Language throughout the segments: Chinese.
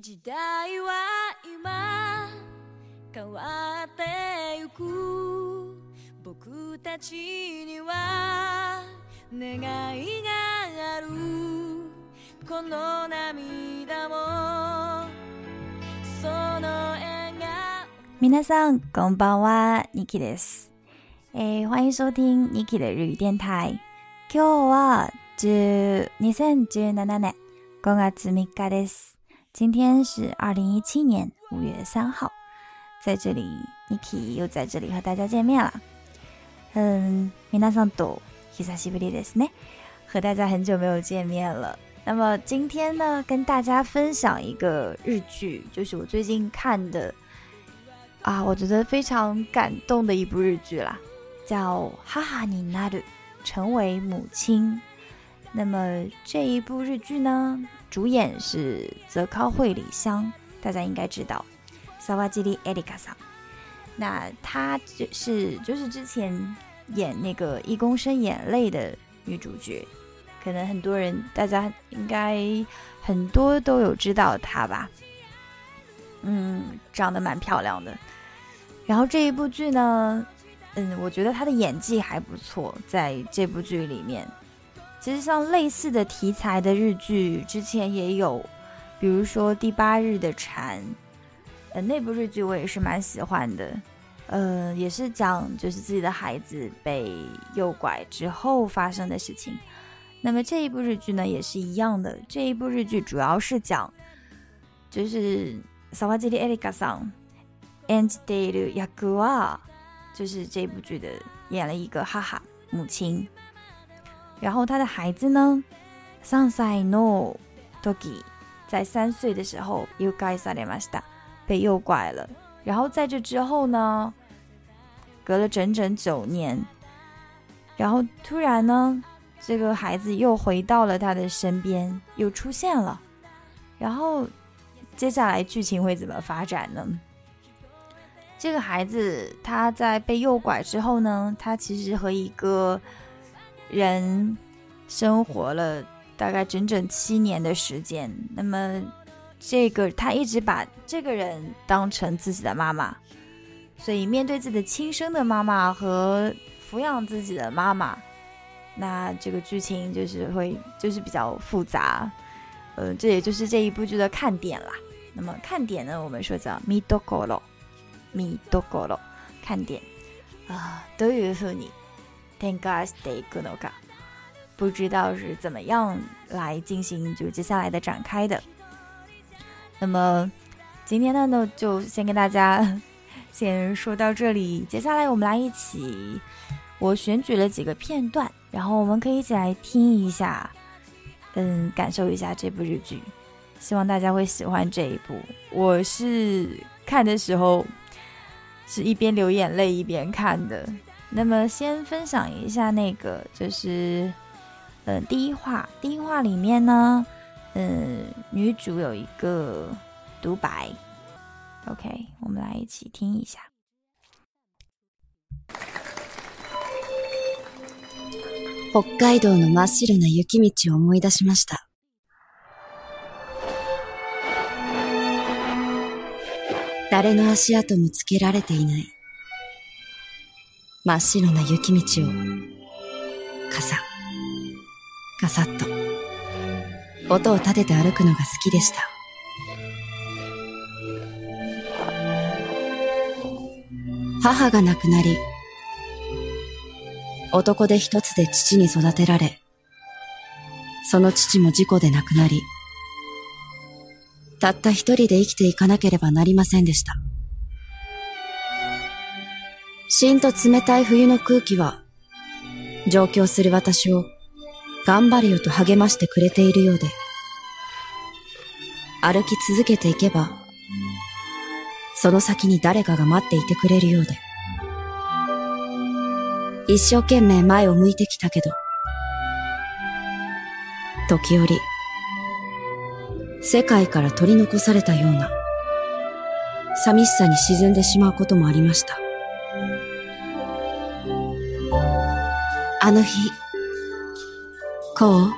時代は今変わってゆく僕たちには願いがあるこの涙もその笑顔皆さんこんばんはニキですえー、欢迎收听ニキ k i 的日语電台今日は2017年5月3日です今天是二零一七年五月三号，在这里，Niki 又在这里和大家见面了。嗯，皆さんどう久しぶりですね。和大家很久没有见面了。那么今天呢，跟大家分享一个日剧，就是我最近看的啊，我觉得非常感动的一部日剧啦，叫《哈哈你那的成为母亲》。那么这一部日剧呢？主演是泽尻惠里香，大家应该知道萨瓦基里艾 i 卡桑。那她就是就是之前演那个一公升眼泪的女主角，可能很多人大家应该很多都有知道她吧。嗯，长得蛮漂亮的。然后这一部剧呢，嗯，我觉得她的演技还不错，在这部剧里面。其实像类似的题材的日剧之前也有，比如说《第八日的蝉》，呃，那部日剧我也是蛮喜欢的，呃，也是讲就是自己的孩子被诱拐之后发生的事情。那么这一部日剧呢也是一样的，这一部日剧主要是讲就是萨瓦吉里艾里卡桑安吉戴鲁雅古尔，就是这部剧的演了一个哈哈母亲。然后他的孩子呢 s a n s i no doggy，在三岁的时候又该 a i s a n 被诱拐了。然后在这之后呢，隔了整整九年，然后突然呢，这个孩子又回到了他的身边，又出现了。然后接下来剧情会怎么发展呢？这个孩子他在被诱拐之后呢，他其实和一个。人生活了大概整整七年的时间，那么这个他一直把这个人当成自己的妈妈，所以面对自己的亲生的妈妈和抚养自己的妈妈，那这个剧情就是会就是比较复杂，呃，这也就是这一部剧的看点啦。那么看点呢，我们说叫 “mi dogo lo”，“mi d g o lo”，看点啊，都有福你。天干地坤 oka，不知道是怎么样来进行，就是接下来的展开的。那么今天呢，呢就先跟大家 先说到这里，接下来我们来一起，我选举了几个片段，然后我们可以一起来听一下，嗯，感受一下这部日剧。希望大家会喜欢这一部。我是看的时候，是一边流眼泪一边看的。那么先分享一下那个，就是，呃，第一话，第一话里面呢，嗯，女主有一个独白，OK，我们来一起听一下。北海道の真っ白な雪道を思い出しました。誰の足跡もつけられていない。真っ白な雪道を、傘。ササッと、音を立てて歩くのが好きでした。母が亡くなり、男手一つで父に育てられ、その父も事故で亡くなり、たった一人で生きていかなければなりませんでした。しんと冷たい冬の空気は、上京する私を、頑張れよと励ましてくれているようで、歩き続けていけば、その先に誰かが待っていてくれるようで、一生懸命前を向いてきたけど、時折、世界から取り残されたような、寂しさに沈んでしまうこともありました。あの日、こう、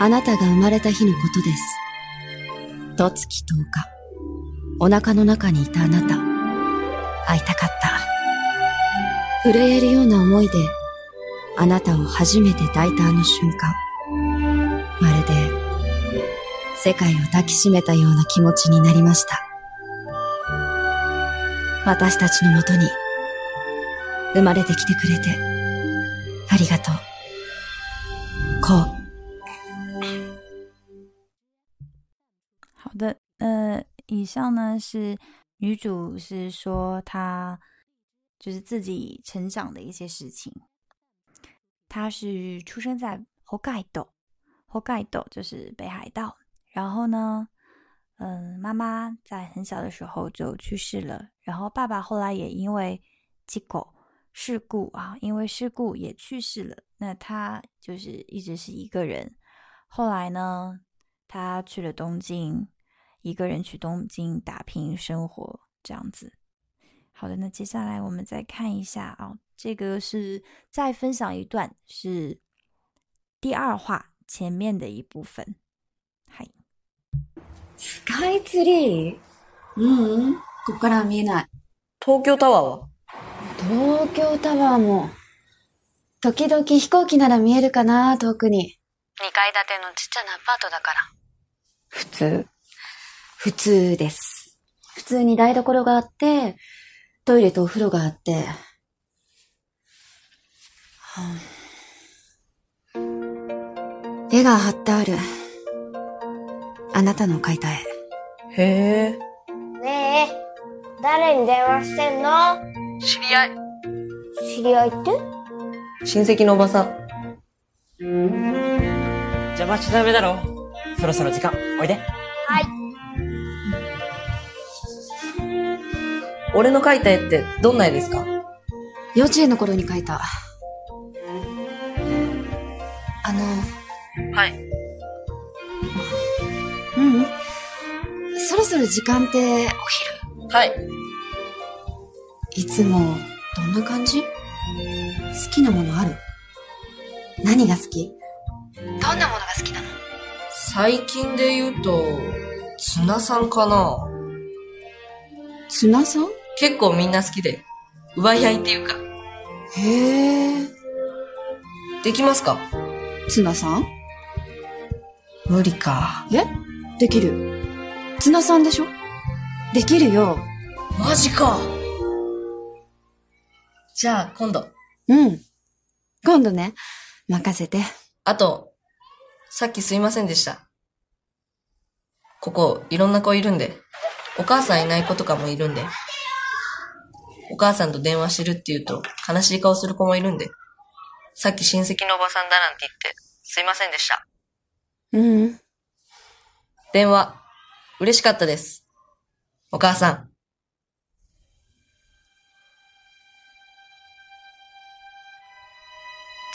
あなたが生まれた日のことです。と月10日、お腹の中にいたあなた、会いたかった。震えるような思いで、あなたを初めて抱いたあの瞬間、まるで、世界を抱きしめたような気持ちになりました。私たちのもとに、生まれてきてくれて、ありがとう。好。好的，呃，以上呢是女主是说她就是自己成长的一些事情。她是出生在北盖斗，北盖斗就是北海道。然后呢，嗯，妈妈在很小的时候就去世了，然后爸爸后来也因为机构。事故啊，因为事故也去世了。那他就是一直是一个人。后来呢，他去了东京，一个人去东京打拼生活，这样子。好的，那接下来我们再看一下啊，这个是再分享一段，是第二话前面的一部分。嗨，Sky Tree，嗯，こから見えない。京塔は。東京タワーも、時々飛行機なら見えるかな、遠くに。2階建てのちっちゃなアパートだから。普通。普通です。普通に台所があって、トイレとお風呂があって。絵が貼ってある。あなたの描いた絵。へえ。ねえ、誰に電話してんの知り合い。知り合いって親戚のおばさん。邪魔しちゃダメだろ。そろそろ時間、おいで。はい。俺の描いた絵ってどんな絵ですか幼稚園の頃に描いた。あの。はい。ううん。そろそろ時間って、お昼はい。いつも、どんな感じ好きなものある何が好きどんなものが好きなの最近で言うと、ツナさんかなツナさん結構みんな好きで、奪い合いっていうか。へえ。できますかツナさん無理か。えできる。ツナさんでしょできるよ。マジか。じゃあ、今度。うん。今度ね。任せて。あと、さっきすいませんでした。ここ、いろんな子いるんで。お母さんいない子とかもいるんで。お母さんと電話してるって言うと、悲しい顔する子もいるんで。さっき親戚のおばさんだなんて言って、すいませんでした。うん。電話、嬉しかったです。お母さん。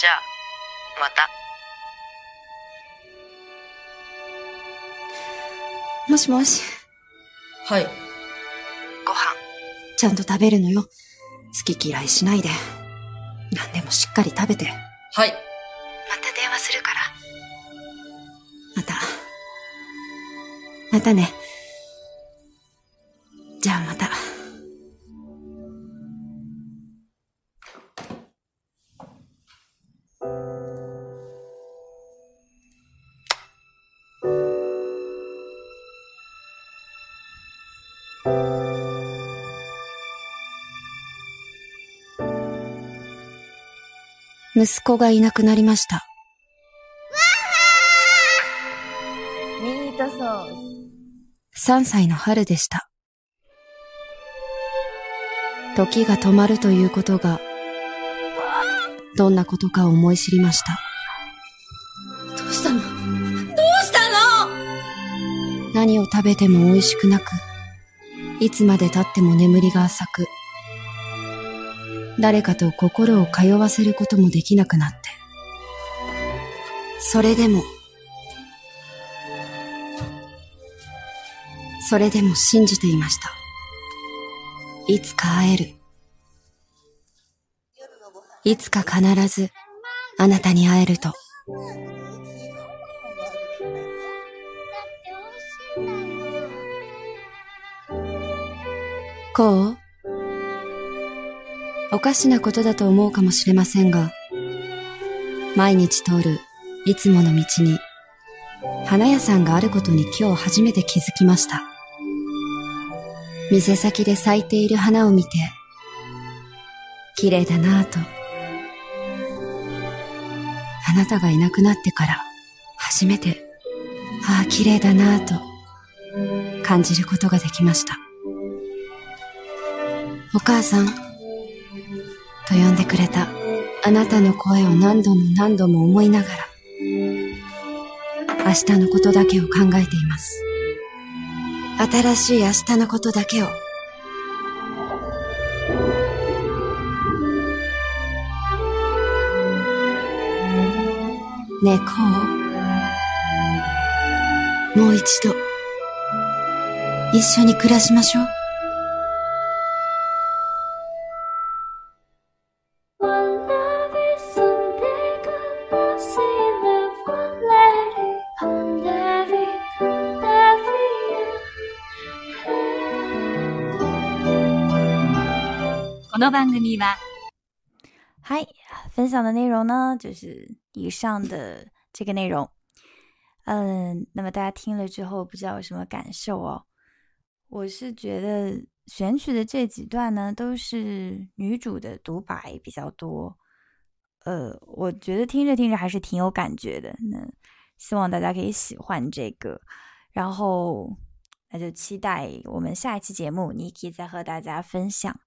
じゃあまたもしもしはいご飯ちゃんと食べるのよ好き嫌いしないで何でもしっかり食べてはいまた電話するからまたまたねじゃあまた息子がいなくなりました。ミートソース。3歳の春でした。時が止まるということが、どんなことか思い知りました。どうしたのどうしたの何を食べても美味しくなく、いつまで経っても眠りが浅く、誰かと心を通わせることもできなくなって。それでも、それでも信じていました。いつか会える。いつか必ず、あなたに会えると。こうおかしなことだと思うかもしれませんが、毎日通るいつもの道に、花屋さんがあることに今日初めて気づきました。店先で咲いている花を見て、綺麗だなぁと。あなたがいなくなってから、初めて、ああ、綺麗だなぁと、感じることができました。お母さん。と呼んでくれたあなたの声を何度も何度も思いながら明日のことだけを考えています新しい明日のことだけをねをこうもう一度一緒に暮らしましょう老板给你吧。はい、分享的内容呢，就是以上的这个内容。嗯，那么大家听了之后，不知道有什么感受哦？我是觉得选取的这几段呢，都是女主的独白比较多。呃，我觉得听着听着还是挺有感觉的。那希望大家可以喜欢这个，然后那就期待我们下一期节目，你可以再和大家分享。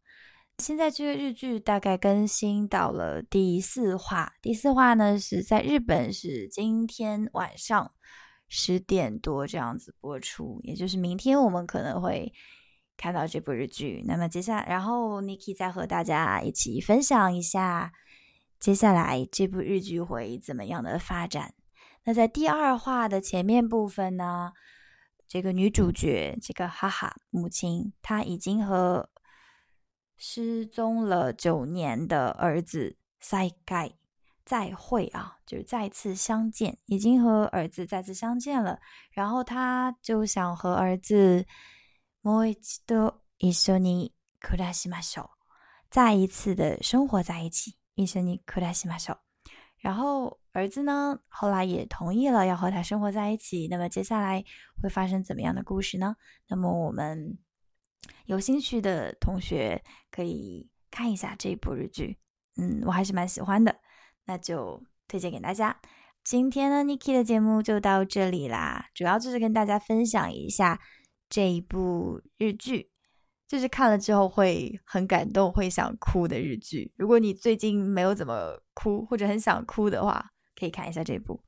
现在这个日剧大概更新到了第四话，第四话呢是在日本是今天晚上十点多这样子播出，也就是明天我们可能会看到这部日剧。那么接下来，然后 Niki 再和大家一起分享一下接下来这部日剧会怎么样的发展。那在第二话的前面部分呢，这个女主角这个哈哈母亲她已经和。失踪了九年的儿子塞盖，再会啊！就是再次相见，已经和儿子再次相见了。然后他就想和儿子再一次的生活在一起。然后儿子呢，后来也同意了要和他生活在一起。那么接下来会发生怎么样的故事呢？那么我们。有兴趣的同学可以看一下这一部日剧，嗯，我还是蛮喜欢的，那就推荐给大家。今天呢，Niki 的节目就到这里啦，主要就是跟大家分享一下这一部日剧，就是看了之后会很感动，会想哭的日剧。如果你最近没有怎么哭，或者很想哭的话，可以看一下这部。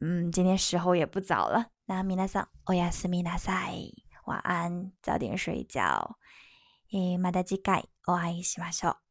嗯，今天时候也不早了那 a m i d a san，o y 晚安，早点睡觉。诶，また次回お会いしましょう。